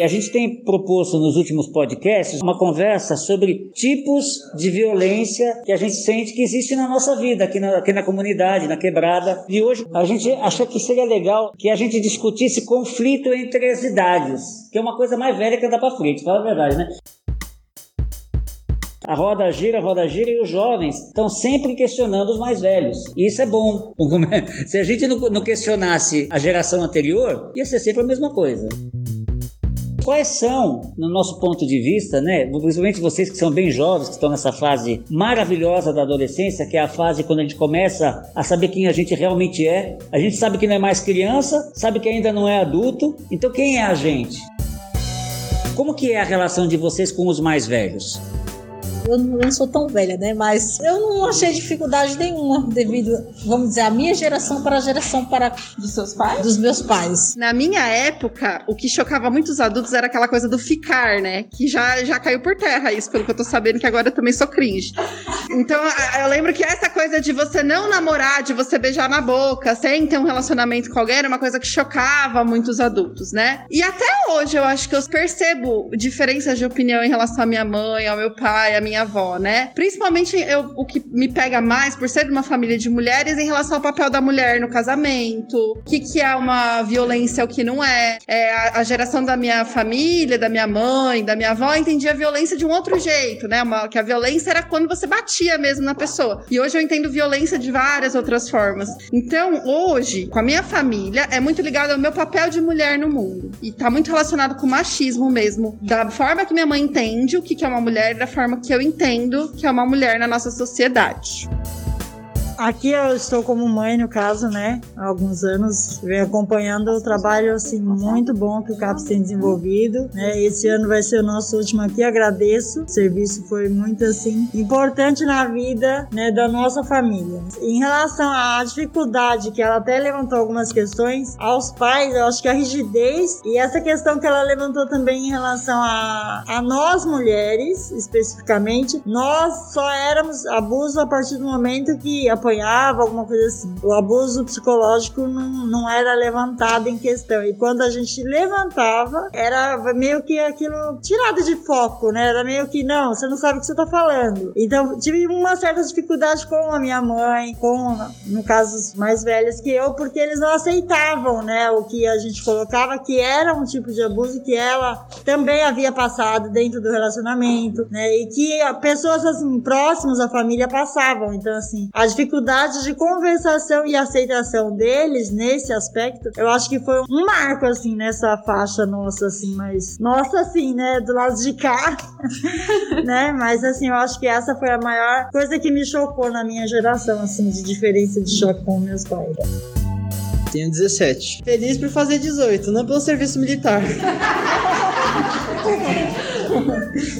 A gente tem proposto nos últimos podcasts uma conversa sobre tipos de violência que a gente sente que existe na nossa vida, aqui na, aqui na comunidade, na quebrada. E hoje a gente achou que seria legal que a gente discutisse conflito entre as idades, que é uma coisa mais velha que andar para frente, fala a verdade, né? A roda gira, a roda gira e os jovens estão sempre questionando os mais velhos. E isso é bom. Se a gente não questionasse a geração anterior, ia ser sempre a mesma coisa. Quais são, no nosso ponto de vista, né, principalmente vocês que são bem jovens, que estão nessa fase maravilhosa da adolescência, que é a fase quando a gente começa a saber quem a gente realmente é. A gente sabe que não é mais criança, sabe que ainda não é adulto. Então quem é a gente? Como que é a relação de vocês com os mais velhos? Eu não sou tão velha, né? Mas eu não achei dificuldade nenhuma devido, vamos dizer, a minha geração para a geração para dos seus pais? Dos meus pais. Na minha época, o que chocava muitos adultos era aquela coisa do ficar, né? Que já, já caiu por terra isso, pelo que eu tô sabendo, que agora eu também sou cringe. Então, eu lembro que essa coisa de você não namorar, de você beijar na boca, sem ter um relacionamento com alguém, era uma coisa que chocava muitos adultos, né? E até hoje eu acho que eu percebo diferenças de opinião em relação à minha mãe, ao meu pai, à minha minha avó, né? Principalmente eu, o que me pega mais por ser de uma família de mulheres em relação ao papel da mulher no casamento, o que, que é uma violência, o que não é. é a, a, geração da minha família, da minha mãe, da minha avó entendia a violência de um outro jeito, né? Uma, que a violência era quando você batia mesmo na pessoa. E hoje eu entendo violência de várias outras formas. Então, hoje, com a minha família, é muito ligado ao meu papel de mulher no mundo. E tá muito relacionado com o machismo mesmo. Da forma que minha mãe entende o que, que é uma mulher, da forma que eu entendo que é uma mulher na nossa sociedade. Aqui eu estou como mãe, no caso, né? Há alguns anos, venho acompanhando o trabalho, assim, muito bom que o CAPS tem desenvolvido, né? Esse ano vai ser o nosso último aqui, agradeço. O serviço foi muito, assim, importante na vida, né, da nossa família. Em relação à dificuldade, que ela até levantou algumas questões, aos pais, eu acho que a rigidez e essa questão que ela levantou também em relação a, a nós mulheres, especificamente, nós só éramos abuso a partir do momento que a apanhava, alguma coisa assim. O abuso psicológico não, não era levantado em questão. E quando a gente levantava, era meio que aquilo tirado de foco, né? Era meio que, não, você não sabe o que você tá falando. Então, tive uma certa dificuldade com a minha mãe, com, no caso, mais velhas que eu, porque eles não aceitavam, né? O que a gente colocava, que era um tipo de abuso que ela também havia passado dentro do relacionamento, né? E que pessoas, assim, próximas à família passavam. Então, assim, a dificuldade dificuldade de conversação e aceitação deles nesse aspecto, eu acho que foi um marco, assim, nessa faixa nossa, assim, mas nossa, assim, né, do lado de cá, né, mas assim, eu acho que essa foi a maior coisa que me chocou na minha geração, assim, de diferença de choque com meus pais. Tenho 17. Feliz por fazer 18, não pelo serviço militar.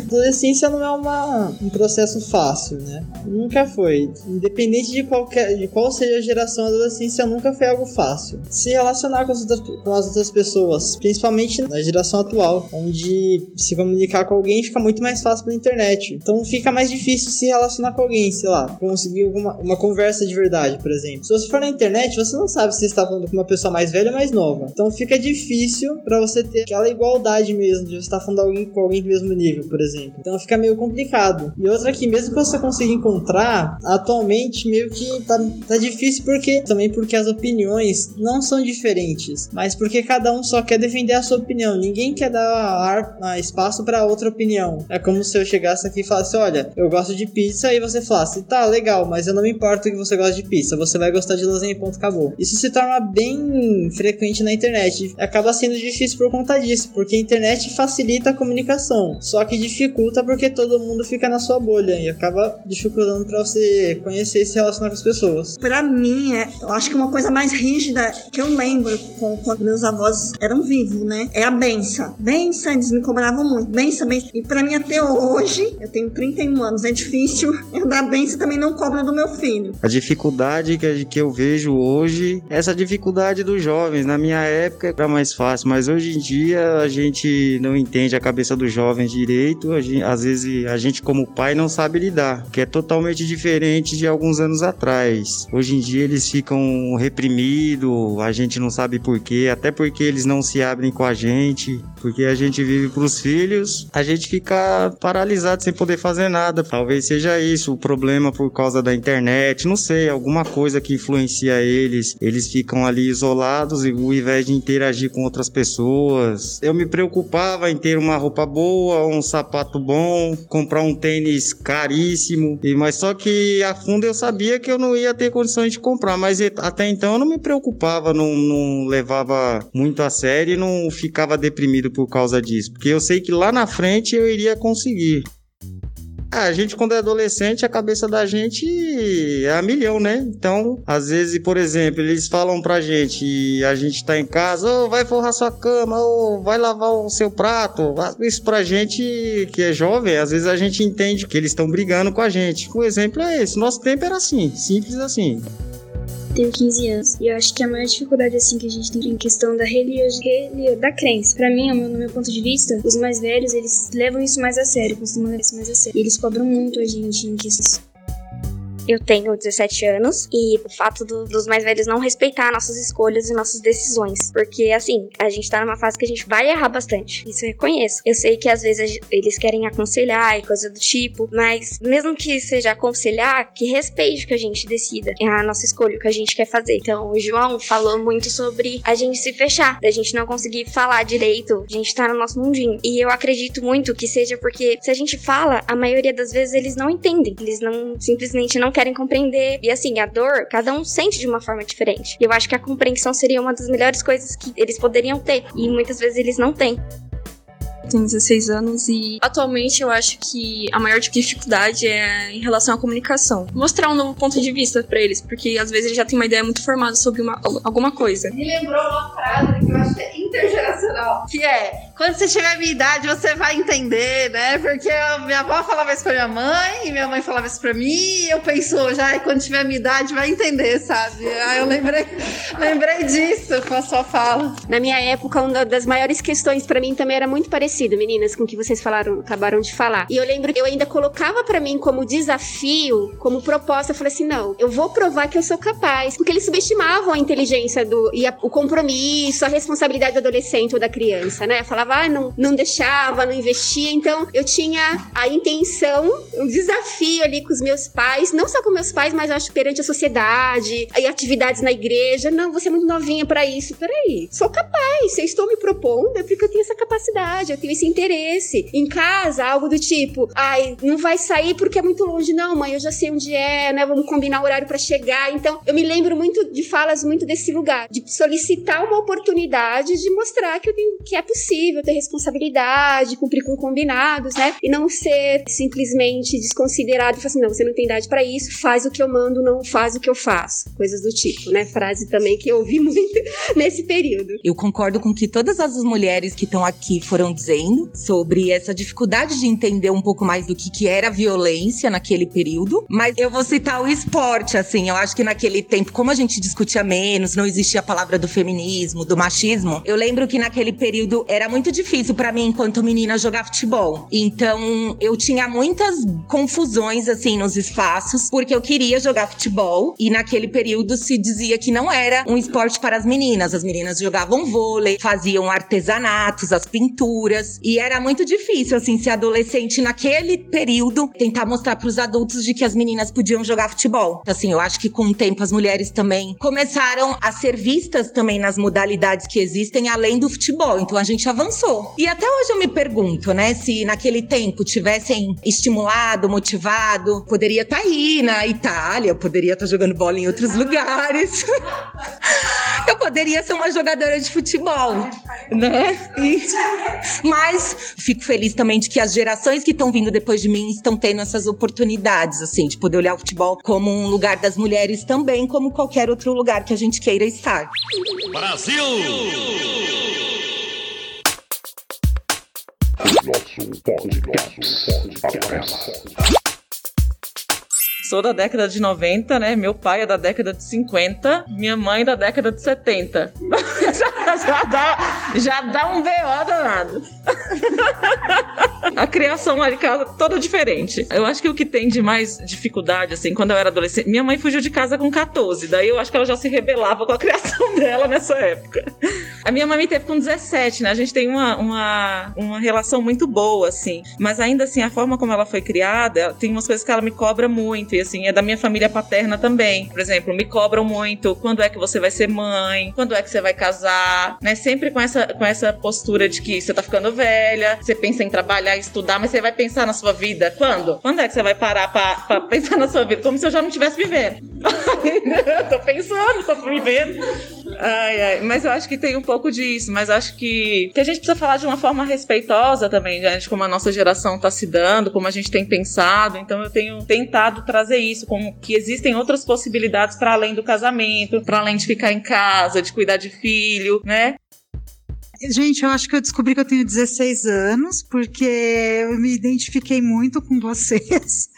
Adolescência não é uma, um processo fácil, né? Nunca foi. Independente de, qualquer, de qual seja a geração, a adolescência nunca foi algo fácil. Se relacionar com as, outras, com as outras pessoas, principalmente na geração atual, onde se comunicar com alguém fica muito mais fácil pela internet. Então fica mais difícil se relacionar com alguém, sei lá, conseguir alguma, uma conversa de verdade, por exemplo. Se você for na internet, você não sabe se está falando com uma pessoa mais velha ou mais nova. Então fica difícil para você ter aquela igualdade mesmo, de você estar falando alguém, com alguém mesmo nível, por exemplo. Então fica meio complicado. E outra que mesmo que você consiga encontrar, atualmente meio que tá, tá difícil porque também porque as opiniões não são diferentes, mas porque cada um só quer defender a sua opinião. Ninguém quer dar ar, ah, espaço para outra opinião. É como se eu chegasse aqui e falasse: "Olha, eu gosto de pizza" e você falasse: "Tá, legal, mas eu não me importo que você gosta de pizza. Você vai gostar de lasanha e ponto acabou". Isso se torna bem frequente na internet. Acaba sendo difícil por conta disso, porque a internet facilita a comunicação, só que dificulta porque todo mundo fica na sua bolha e acaba dificultando para você conhecer e se relacionar com as pessoas. Para mim, é, eu acho que uma coisa mais rígida que eu lembro com, quando meus avós eram vivos, né? É a benção. Benção, eles me cobravam muito. Benção, benção. E para mim até hoje, eu tenho 31 anos, é difícil eu dar benção também não cobra do meu filho. A dificuldade que, que eu vejo hoje, essa dificuldade dos jovens. Na minha época era mais fácil, mas hoje em dia a gente não entende a cabeça do jovem jovens direito, a gente, às vezes a gente como pai não sabe lidar, que é totalmente diferente de alguns anos atrás. Hoje em dia eles ficam reprimidos, a gente não sabe porquê, até porque eles não se abrem com a gente, porque a gente vive pros filhos, a gente fica paralisado sem poder fazer nada. Talvez seja isso o problema por causa da internet, não sei, alguma coisa que influencia eles. Eles ficam ali isolados e ao invés de interagir com outras pessoas. Eu me preocupava em ter uma roupa boa, um sapato bom, comprar um tênis caríssimo. E mas só que a fundo eu sabia que eu não ia ter condições de comprar, mas até então eu não me preocupava, não, não levava muito a sério não ficava deprimido por causa disso, porque eu sei que lá na frente eu iria conseguir. Ah, a gente, quando é adolescente, a cabeça da gente é a milhão, né? Então, às vezes, por exemplo, eles falam pra gente e a gente tá em casa, oh, vai forrar sua cama, oh, vai lavar o seu prato. Isso pra gente que é jovem, às vezes a gente entende que eles estão brigando com a gente. O exemplo é esse. Nosso tempo era assim, simples assim tenho 15 anos. E eu acho que a maior dificuldade assim que a gente tem em questão da religião, da crença. Para mim, no meu ponto de vista, os mais velhos, eles levam isso mais a sério, costumam levar isso mais a sério. E eles cobram muito a gente em questões eu tenho 17 anos e o fato do, dos mais velhos não respeitar nossas escolhas e nossas decisões. Porque, assim, a gente tá numa fase que a gente vai errar bastante. Isso eu reconheço. Eu sei que às vezes eles querem aconselhar e coisa do tipo, mas mesmo que seja aconselhar, que respeite o que a gente decida. É a nossa escolha, o que a gente quer fazer. Então, o João falou muito sobre a gente se fechar, da gente não conseguir falar direito, a gente tá no nosso mundinho. E eu acredito muito que seja porque se a gente fala, a maioria das vezes eles não entendem. Eles não simplesmente não querem compreender. E assim, a dor, cada um sente de uma forma diferente. E eu acho que a compreensão seria uma das melhores coisas que eles poderiam ter. E muitas vezes eles não têm tenho 16 anos e atualmente eu acho que a maior dificuldade é em relação à comunicação. Mostrar um novo ponto de vista para eles, porque às vezes eles já têm uma ideia muito formada sobre uma, alguma coisa. Me lembrou uma frase que eu acho que é intergeracional, que é quando você tiver a minha idade, você vai entender, né? Porque minha avó falava isso pra minha mãe, e minha mãe falava isso pra mim, e eu penso, já quando tiver a minha idade, vai entender, sabe? Aí eu lembrei, lembrei disso com a sua fala. Na minha época, uma das maiores questões para mim também era muito parecido meninas, com o que vocês falaram, acabaram de falar. E eu lembro que eu ainda colocava para mim como desafio, como proposta, eu falei assim: não, eu vou provar que eu sou capaz. Porque eles subestimavam a inteligência do e a, o compromisso, a responsabilidade do adolescente ou da criança, né? Eu falava, ah, não, não deixava, não investia. Então eu tinha a intenção, um desafio ali com os meus pais, não só com meus pais, mas acho perante a sociedade, e atividades na igreja. Não, você é muito novinha para isso. Peraí, sou capaz. Se eu estou me propondo, é porque eu tenho essa capacidade, eu tenho esse interesse. Em casa, algo do tipo, ai, não vai sair porque é muito longe. Não, mãe, eu já sei onde é, né? Vamos combinar o horário para chegar. Então, eu me lembro muito de falas muito desse lugar, de solicitar uma oportunidade de mostrar que eu tenho, que é possível ter responsabilidade, cumprir com combinados, né? E não ser simplesmente desconsiderado e falar assim, não, você não tem idade para isso, faz o que eu mando, não faz o que eu faço. Coisas do tipo, né? Frase também que eu ouvi muito nesse período. Eu concordo com que todas as mulheres que estão aqui foram dizendo sobre essa dificuldade de entender um pouco mais do que, que era violência naquele período. Mas eu vou citar o esporte, assim. Eu acho que naquele tempo, como a gente discutia menos, não existia a palavra do feminismo, do machismo. Eu lembro que naquele período era muito difícil para mim, enquanto menina, jogar futebol. Então eu tinha muitas confusões, assim, nos espaços, porque eu queria jogar futebol. E naquele período se dizia que não era um esporte para as meninas. As meninas jogavam vôlei, faziam artesanatos, as pinturas. E era muito difícil, assim, ser adolescente naquele período, tentar mostrar para os adultos de que as meninas podiam jogar futebol. Assim, eu acho que com o tempo as mulheres também começaram a ser vistas também nas modalidades que existem além do futebol. Então a gente avançou. E até hoje eu me pergunto, né, se naquele tempo tivessem estimulado, motivado, poderia estar tá aí na Itália, poderia estar tá jogando bola em outros lugares. eu poderia ser uma jogadora de futebol, né? E... Mas fico feliz também de que as gerações que estão vindo depois de mim estão tendo essas oportunidades, assim, de poder olhar o futebol como um lugar das mulheres também, como qualquer outro lugar que a gente queira estar. Brasil! Sou da década de 90, né? Meu pai é da década de 50, minha mãe da década de 70. já, já, dá, já dá um BO danado. a criação lá de casa toda diferente. Eu acho que o que tem de mais dificuldade, assim, quando eu era adolescente, minha mãe fugiu de casa com 14, daí eu acho que ela já se rebelava com a criação dela nessa época. A minha mãe me teve com 17, né? A gente tem uma, uma, uma relação muito boa, assim, mas ainda assim, a forma como ela foi criada, tem umas coisas que ela me cobra muito, e assim, é da minha família paterna também. Por exemplo, me cobram muito quando é que você vai ser mãe, quando é que você vai casar, né? Sempre com essa, com essa postura de que você tá ficando velha, você pensa em trabalhar, estudar, mas você vai pensar na sua vida quando? Quando é que você vai parar pra, pra pensar na sua vida? Como se eu já não estivesse vivendo. tô pensando, tô vivendo. Ai, ai. Mas eu acho que tem um pouco disso, mas acho que, que a gente precisa falar de uma forma respeitosa também, né? de como a nossa geração tá se dando, como a gente tem pensado. Então eu tenho tentado trazer isso, como que existem outras possibilidades para além do casamento, para além de ficar em casa, de cuidar de filho, né? Gente, eu acho que eu descobri que eu tenho 16 anos, porque eu me identifiquei muito com vocês.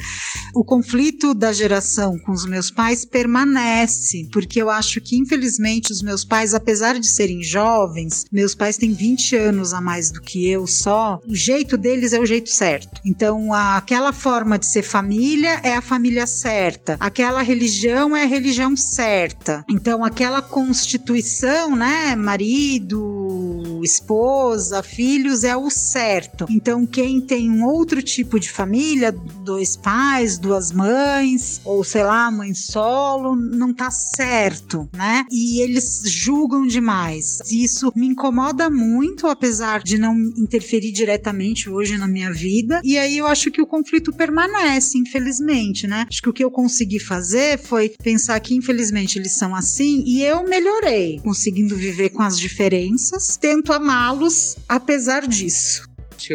O conflito da geração com os meus pais permanece, porque eu acho que, infelizmente, os meus pais, apesar de serem jovens, meus pais têm 20 anos a mais do que eu só, o jeito deles é o jeito certo. Então, aquela forma de ser família é a família certa, aquela religião é a religião certa. Então, aquela constituição, né, marido, esposa, filhos é o certo. Então, quem tem um outro tipo de família, dois pais, duas mães, ou sei lá, mãe solo, não tá certo, né? E eles julgam demais. Isso me incomoda muito, apesar de não interferir diretamente hoje na minha vida. E aí eu acho que o conflito permanece, infelizmente, né? Acho que o que eu consegui fazer foi pensar que, infelizmente, eles são assim e eu melhorei, conseguindo viver com as diferenças, tento amá-los apesar disso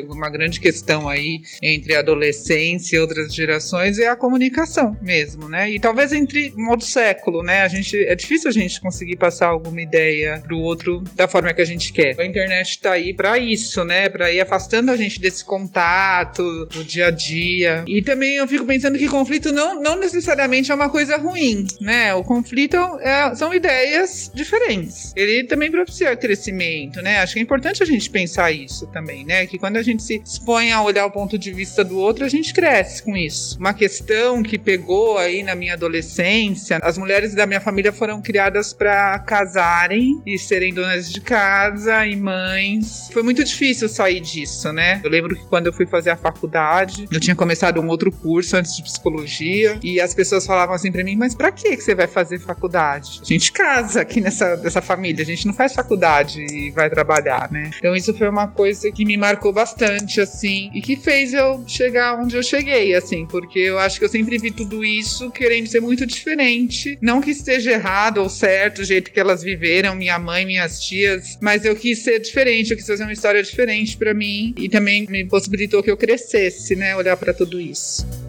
uma grande questão aí entre adolescência e outras gerações é a comunicação mesmo, né? E talvez entre modo século, né? A gente é difícil a gente conseguir passar alguma ideia pro outro da forma que a gente quer. A internet tá aí para isso, né? Para ir afastando a gente desse contato do dia a dia. E também eu fico pensando que conflito não, não necessariamente é uma coisa ruim, né? O conflito é, são ideias diferentes. Ele também propicia crescimento, né? Acho que é importante a gente pensar isso também, né? Que quando a gente se expõe a olhar o ponto de vista do outro, a gente cresce com isso. Uma questão que pegou aí na minha adolescência, as mulheres da minha família foram criadas para casarem e serem donas de casa e mães. Foi muito difícil sair disso, né? Eu lembro que quando eu fui fazer a faculdade, eu tinha começado um outro curso antes de psicologia e as pessoas falavam assim para mim: "Mas para que que você vai fazer faculdade? A gente casa aqui nessa dessa família, a gente não faz faculdade e vai trabalhar, né?" Então isso foi uma coisa que me marcou bastante, assim, e que fez eu chegar onde eu cheguei, assim, porque eu acho que eu sempre vi tudo isso querendo ser muito diferente. Não que esteja errado ou certo o jeito que elas viveram, minha mãe, minhas tias, mas eu quis ser diferente, eu quis fazer uma história diferente para mim e também me possibilitou que eu crescesse, né, olhar para tudo isso.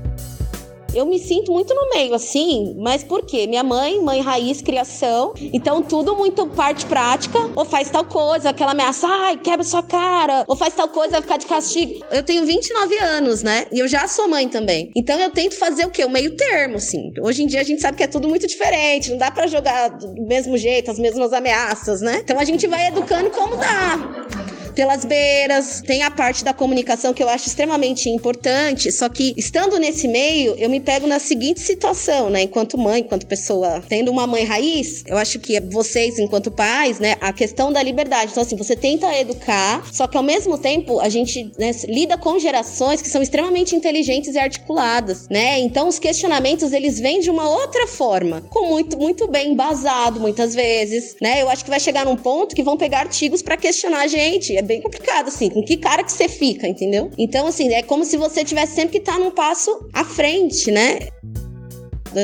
Eu me sinto muito no meio, assim, mas por quê? Minha mãe, mãe raiz, criação, então tudo muito parte prática, ou faz tal coisa, aquela ameaça, ai, quebra sua cara, ou faz tal coisa, vai ficar de castigo. Eu tenho 29 anos, né? E eu já sou mãe também. Então eu tento fazer o quê? O meio termo, assim. Hoje em dia a gente sabe que é tudo muito diferente, não dá para jogar do mesmo jeito, as mesmas ameaças, né? Então a gente vai educando como dá pelas beiras. Tem a parte da comunicação que eu acho extremamente importante, só que estando nesse meio, eu me pego na seguinte situação, né? Enquanto mãe, enquanto pessoa, tendo uma mãe raiz, eu acho que vocês, enquanto pais, né, a questão da liberdade. Então, assim, você tenta educar, só que ao mesmo tempo a gente né, lida com gerações que são extremamente inteligentes e articuladas, né? Então, os questionamentos eles vêm de uma outra forma, com muito, muito bem embasado, muitas vezes, né? Eu acho que vai chegar num ponto que vão pegar artigos para questionar a gente. É bem complicado, assim, com que cara que você fica, entendeu? Então, assim, é como se você tivesse sempre que estar tá num passo à frente, né?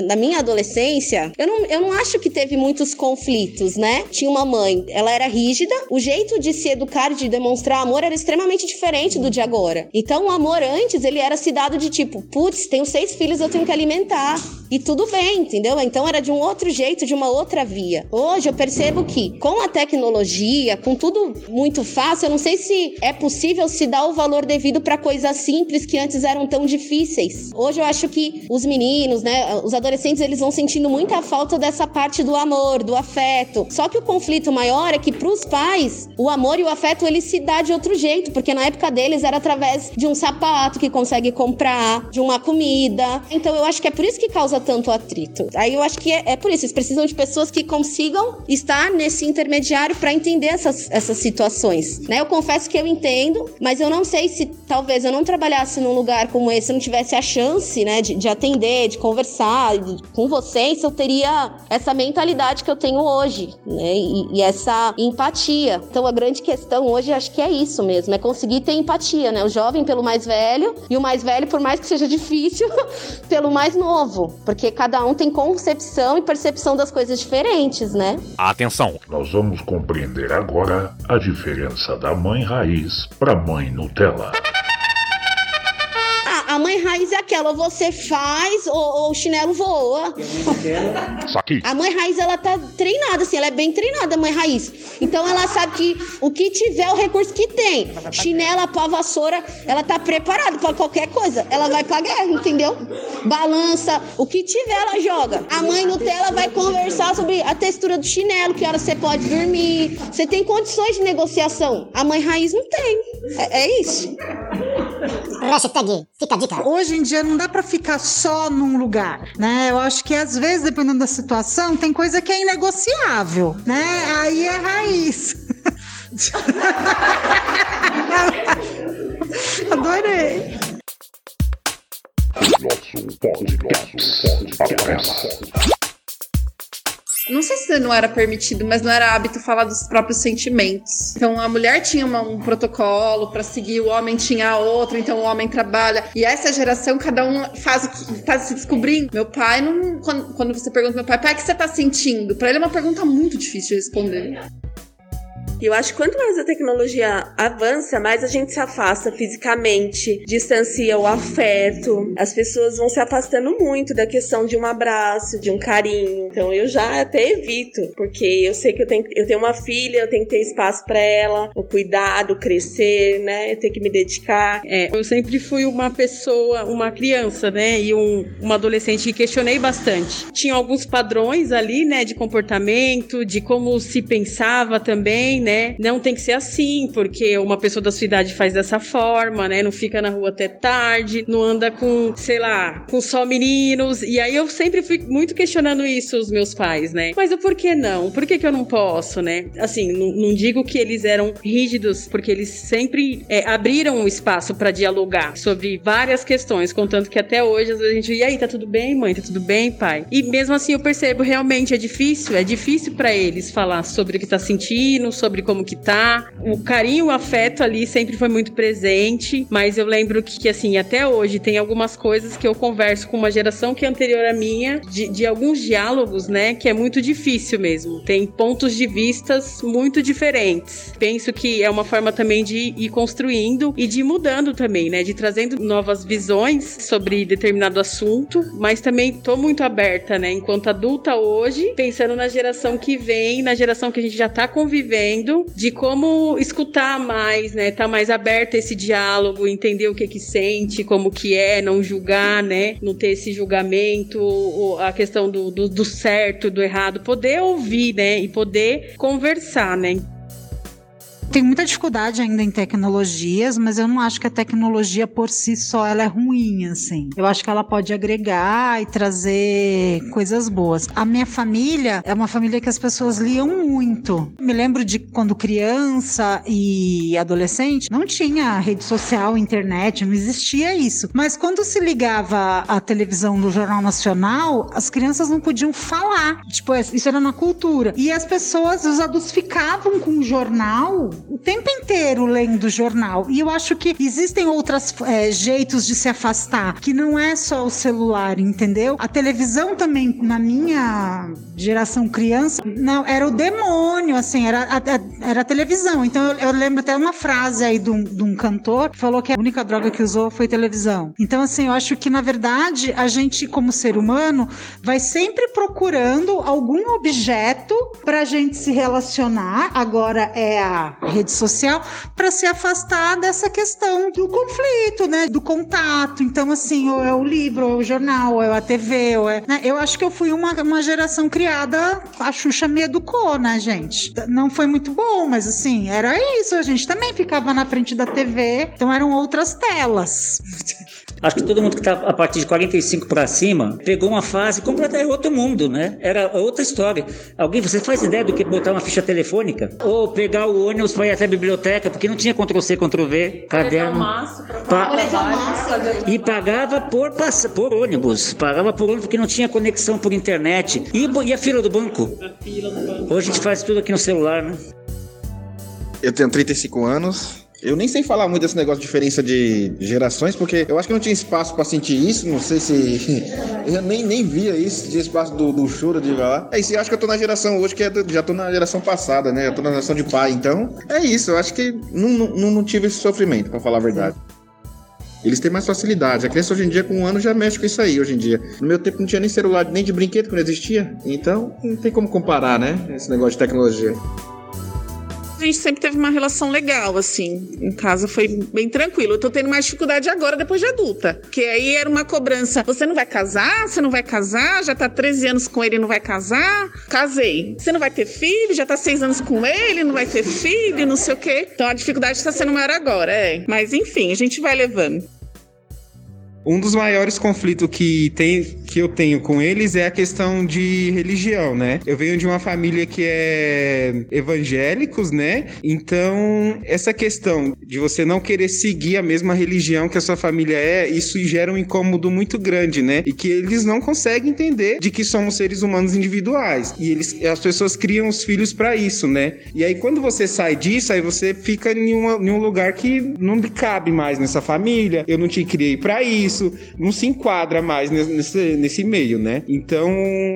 Da minha adolescência, eu não, eu não acho que teve muitos conflitos, né? Tinha uma mãe, ela era rígida, o jeito de se educar de demonstrar amor era extremamente diferente do de agora. Então, o amor antes, ele era se dado de tipo, putz, tenho seis filhos, eu tenho que alimentar. E tudo bem, entendeu? Então era de um outro jeito, de uma outra via. Hoje eu percebo que com a tecnologia, com tudo muito fácil, eu não sei se é possível se dar o valor devido para coisas simples que antes eram tão difíceis. Hoje eu acho que os meninos, né, os adolescentes adolescentes eles vão sentindo muita falta dessa parte do amor, do afeto. Só que o conflito maior é que pros pais, o amor e o afeto ele se dá de outro jeito, porque na época deles era através de um sapato que consegue comprar, de uma comida. Então eu acho que é por isso que causa tanto atrito. Aí eu acho que é, é por isso, eles precisam de pessoas que consigam estar nesse intermediário para entender essas, essas situações, né? Eu confesso que eu entendo, mas eu não sei se talvez eu não trabalhasse num lugar como esse, eu não tivesse a chance, né, de, de atender, de conversar com vocês, eu teria essa mentalidade que eu tenho hoje, né? E, e, essa empatia. Então a grande questão hoje acho que é isso mesmo, é conseguir ter empatia, né? O jovem pelo mais velho e o mais velho, por mais que seja difícil, pelo mais novo, porque cada um tem concepção e percepção das coisas diferentes, né? Atenção! Nós vamos compreender agora a diferença da mãe raiz para mãe Nutella. Ou você faz ou, ou o chinelo voa. A mãe raiz, ela tá treinada, assim, ela é bem treinada, a mãe raiz. Então ela sabe que o que tiver, o recurso que tem. Chinela, pá, vassoura, ela tá preparada pra qualquer coisa. Ela vai pra guerra, entendeu? Balança, o que tiver, ela joga. A mãe Nutella vai conversar sobre a textura do chinelo, que hora você pode dormir. Você tem condições de negociação. A mãe raiz não tem. É, é isso. Hashtag, fica a dica. Hoje em dia não dá pra ficar só num lugar, né? Eu acho que às vezes, dependendo da situação, tem coisa que é inegociável, né? Aí é raiz. Adorei. Nosso podcast, podcast. Não sei se não era permitido, mas não era hábito falar dos próprios sentimentos. Então a mulher tinha uma, um protocolo para seguir, o homem tinha outro, então o homem trabalha. E essa geração, cada um faz o que tá se descobrindo. Meu pai não. Quando, quando você pergunta meu pai, pai, o que você tá sentindo? Para ele é uma pergunta muito difícil de responder. E eu acho que quanto mais a tecnologia avança, mais a gente se afasta fisicamente, distancia o afeto. As pessoas vão se afastando muito da questão de um abraço, de um carinho. Então eu já até evito, porque eu sei que eu tenho, eu tenho uma filha, eu tenho que ter espaço para ela, o cuidado, crescer, né? Eu tenho que me dedicar. É, eu sempre fui uma pessoa, uma criança, né? E um, uma adolescente que questionei bastante. Tinha alguns padrões ali, né? De comportamento, de como se pensava também, né? Né? Não tem que ser assim, porque uma pessoa da sua idade faz dessa forma, né? Não fica na rua até tarde, não anda com, sei lá, com só meninos. E aí eu sempre fui muito questionando isso, os meus pais, né? Mas o porquê não? Por que, que eu não posso, né? Assim, não, digo que eles eram rígidos, porque eles sempre é, abriram um espaço para dialogar sobre várias questões, contanto que até hoje às vezes a gente, e aí, tá tudo bem, mãe? Tá tudo bem, pai? E mesmo assim eu percebo, realmente é difícil, é difícil para eles falar sobre o que tá sentindo, sobre como que tá. O carinho, o afeto ali sempre foi muito presente, mas eu lembro que, assim, até hoje tem algumas coisas que eu converso com uma geração que é anterior à minha, de, de alguns diálogos, né, que é muito difícil mesmo. Tem pontos de vistas muito diferentes. Penso que é uma forma também de ir construindo e de ir mudando também, né, de trazendo novas visões sobre determinado assunto, mas também tô muito aberta, né, enquanto adulta hoje, pensando na geração que vem, na geração que a gente já tá convivendo de como escutar mais, né? Tá mais aberto esse diálogo, entender o que que sente, como que é, não julgar, né? Não ter esse julgamento, a questão do, do, do certo, do errado, poder ouvir, né? E poder conversar, né? Tenho muita dificuldade ainda em tecnologias, mas eu não acho que a tecnologia por si só ela é ruim, assim. Eu acho que ela pode agregar e trazer coisas boas. A minha família é uma família que as pessoas liam muito. Me lembro de quando criança e adolescente, não tinha rede social, internet, não existia isso. Mas quando se ligava a televisão no Jornal Nacional, as crianças não podiam falar. Tipo, isso era na cultura. E as pessoas, os adultos ficavam com o jornal o tempo inteiro lendo jornal. E eu acho que existem outros é, jeitos de se afastar, que não é só o celular, entendeu? A televisão também, na minha geração criança, não, era o demônio, assim, era a, era a televisão. Então eu, eu, lembro até uma frase aí de um, de um cantor que falou que a única droga que usou foi televisão. Então, assim, eu acho que, na verdade, a gente, como ser humano, vai sempre procurando algum objeto pra gente se relacionar. Agora é a rede social para se afastar dessa questão do conflito, né? Do contato. Então, assim, ou é o livro, ou é o jornal, ou é a TV, ou é. né? Eu acho que eu fui uma, uma geração criada, a Xuxa me educou, né, gente? Não foi muito bom, mas assim, era isso. A gente também ficava na frente da TV, então eram outras telas. Acho que todo mundo que tá a partir de 45 para cima pegou uma fase completamente outro mundo, né? Era outra história. Alguém, você faz ideia do que botar uma ficha telefônica? Ou pegar o ônibus para ir até a biblioteca, porque não tinha Ctrl-C, Ctrl-V, caderno. Pa- E pagava por, pass- por ônibus. Pagava por ônibus porque não tinha conexão por internet. E, e a fila do banco? Hoje a gente faz tudo aqui no celular, né? Eu tenho 35 anos. Eu nem sei falar muito desse negócio de diferença de gerações, porque eu acho que não tinha espaço pra sentir isso. Não sei se. Eu nem, nem via isso, tinha espaço do, do choro de lá. É isso, eu acho que eu tô na geração hoje, que é do- já tô na geração passada, né? Eu tô na geração de pai. Então, é isso. Eu acho que não, não, não tive esse sofrimento, pra falar a verdade. Eles têm mais facilidade. A criança hoje em dia, com um ano, já mexe com isso aí hoje em dia. No meu tempo não tinha nem celular, nem de brinquedo que não existia. Então, não tem como comparar, né? Esse negócio de tecnologia. A gente sempre teve uma relação legal, assim. Em casa foi bem tranquilo. Eu tô tendo mais dificuldade agora, depois de adulta. Porque aí era uma cobrança. Você não vai casar? Você não vai casar? Já tá 13 anos com ele e não vai casar? Casei. Você não vai ter filho? Já tá 6 anos com ele, não vai ter filho, não sei o quê. Então a dificuldade tá sendo maior agora, é. Mas enfim, a gente vai levando. Um dos maiores conflitos que, tem, que eu tenho com eles é a questão de religião, né? Eu venho de uma família que é evangélicos, né? Então, essa questão de você não querer seguir a mesma religião que a sua família é, isso gera um incômodo muito grande, né? E que eles não conseguem entender de que somos seres humanos individuais. E eles, as pessoas criam os filhos para isso, né? E aí, quando você sai disso, aí você fica em, uma- em um lugar que não cabe mais nessa família. Eu não te criei para isso, não se enquadra mais nesse, nesse, meio, né? Então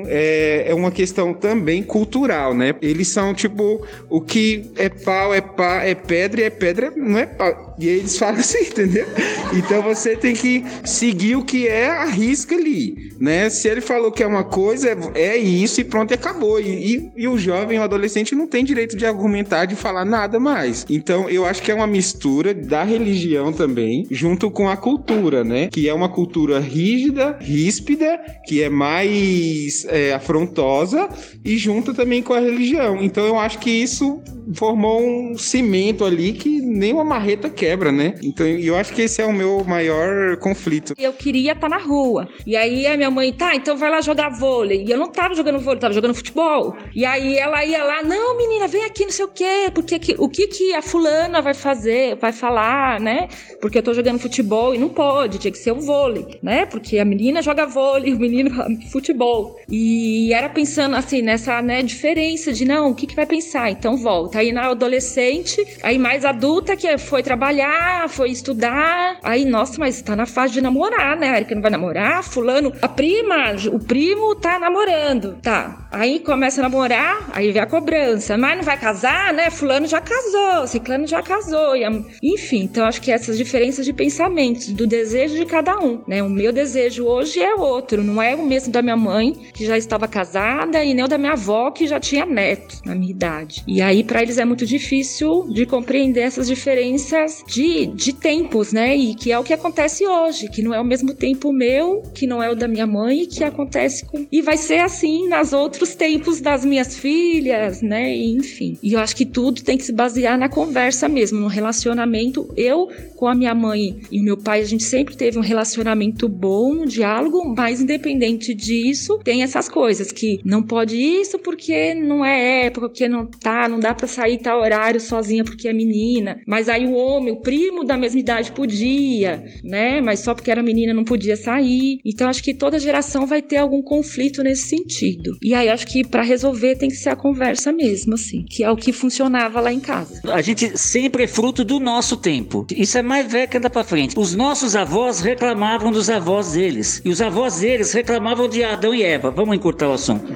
é, é uma questão também cultural, né? Eles são tipo o que é pau, é pá, é pedra e é pedra, não é pau. E eles falam assim, entendeu? Então você tem que seguir o que é a risca ali, né? Se ele falou que é uma coisa, é, é isso e pronto, e acabou. E, e, e o jovem, o adolescente, não tem direito de argumentar, de falar nada mais. Então eu acho que é uma mistura da religião também, junto com a cultura, né? Que é uma cultura rígida, ríspida, que é mais é, afrontosa e junta também com a religião. Então eu acho que isso formou um cimento ali que nem uma marreta quebra, né? Então eu acho que esse é o meu maior conflito. Eu queria estar na rua. E aí a minha mãe, tá, então vai lá jogar vôlei. E eu não tava jogando vôlei, tava jogando futebol. E aí ela ia lá, não, menina, vem aqui, não sei o quê. Porque que- o que que a fulana vai fazer, vai falar, né? Porque eu tô jogando futebol e não pode, tinha que ser o vôlei, né? Porque a menina joga vôlei, o menino futebol. E era pensando assim, nessa né, diferença de não, o que que vai pensar? Então volta. Aí na adolescente, aí mais adulta que foi trabalhar, foi estudar. Aí, nossa, mas tá na fase de namorar, né? A Erika não vai namorar, fulano. A prima, o primo tá namorando. Tá. Aí começa a namorar, aí vem a cobrança. Mas não vai casar, né? Fulano já casou, ciclano já casou. A- Enfim, então acho que essas diferenças de pensamentos, do desejo de cada um, né? O meu desejo hoje é outro, não é o mesmo da minha mãe, que já estava casada, e nem o da minha avó, que já tinha neto na minha idade. E aí, para eles é muito difícil de compreender essas diferenças de, de tempos, né? E que é o que acontece hoje, que não é o mesmo tempo meu, que não é o da minha mãe, que acontece com. E vai ser assim nas outros tempos das minhas filhas, né? Enfim. E eu acho que tudo tem que se basear na conversa mesmo, no relacionamento. Eu, com a minha mãe e meu pai, a gente sempre teve um relacionamento bom, um diálogo, mas independente disso, tem essas coisas que não pode isso porque não é época, porque não tá, não dá pra sair tal horário sozinha porque é menina. Mas aí o homem, o primo da mesma idade podia, né? Mas só porque era menina não podia sair. Então acho que toda geração vai ter algum conflito nesse sentido. E aí acho que pra resolver tem que ser a conversa mesmo, assim, que é o que funcionava lá em casa. A gente sempre é fruto do nosso tempo. Isso é mais velho que anda pra frente. Os nossos avós reclamavam dos avós deles. E os avós deles reclamavam de Adão e Eva. Vamos encurtar o assunto.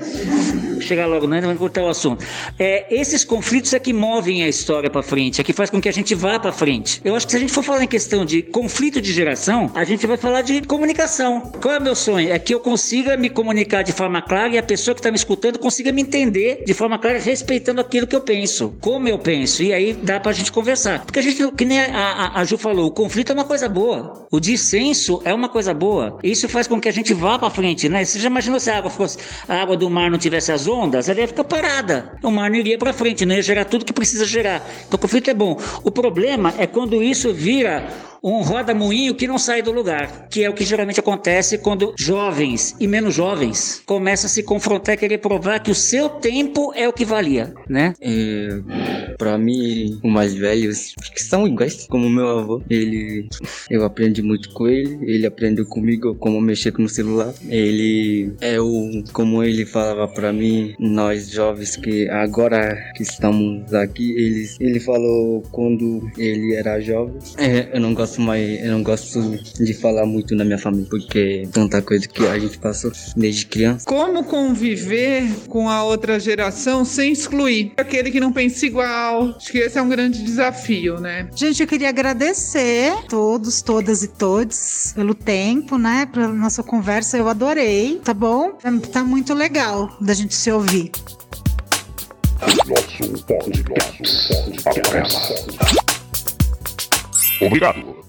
Chegar logo, né? Vamos encurtar o assunto. É, esses conflitos é que movem a história pra frente, é que faz com que a gente vá pra frente. Eu acho que se a gente for falar em questão de conflito de geração, a gente vai falar de comunicação. Qual é o meu sonho? É que eu consiga me comunicar de forma clara e a pessoa que está me escutando consiga me entender de forma clara, respeitando aquilo que eu penso, como eu penso. E aí dá pra gente conversar. Porque a gente, que nem a, a, a Ju falou, o conflito é uma coisa boa. O dissenso é uma coisa boa. Isso faz com que a gente vá pra frente, né? Você já imaginou se a água fosse, a água do mar não tivesse as ondas? Ela ia ficar parada. O mar não iria pra frente, não ia gerar tudo que precisa gerar. Então o conflito é bom. O problema é quando isso vira um roda-moinho que não sai do lugar, que é o que geralmente acontece quando jovens e menos jovens começam a se confrontar e querer provar que o seu tempo é o que valia, né? É, pra mim, os mais velhos que são iguais, como meu avô, ele eu aprendi muito com ele, ele aprendeu comigo como mexer no celular. Ele é o como ele falava pra mim, nós jovens que agora que estamos aqui, ele ele falou quando ele era jovem. É, eu não gosto mais, eu não gosto de falar muito na minha família porque tanta coisa que a gente passou desde criança. Como conviver com a outra geração sem excluir aquele que não pensa igual? Acho que esse é um grande desafio, né? Gente, eu queria agradecer todos, todas e todos pelo tempo, né? Pela nossa conversa. Eu adorei, tá bom? Tá muito legal da gente se ouvir. Nosso podcast. Obrigado.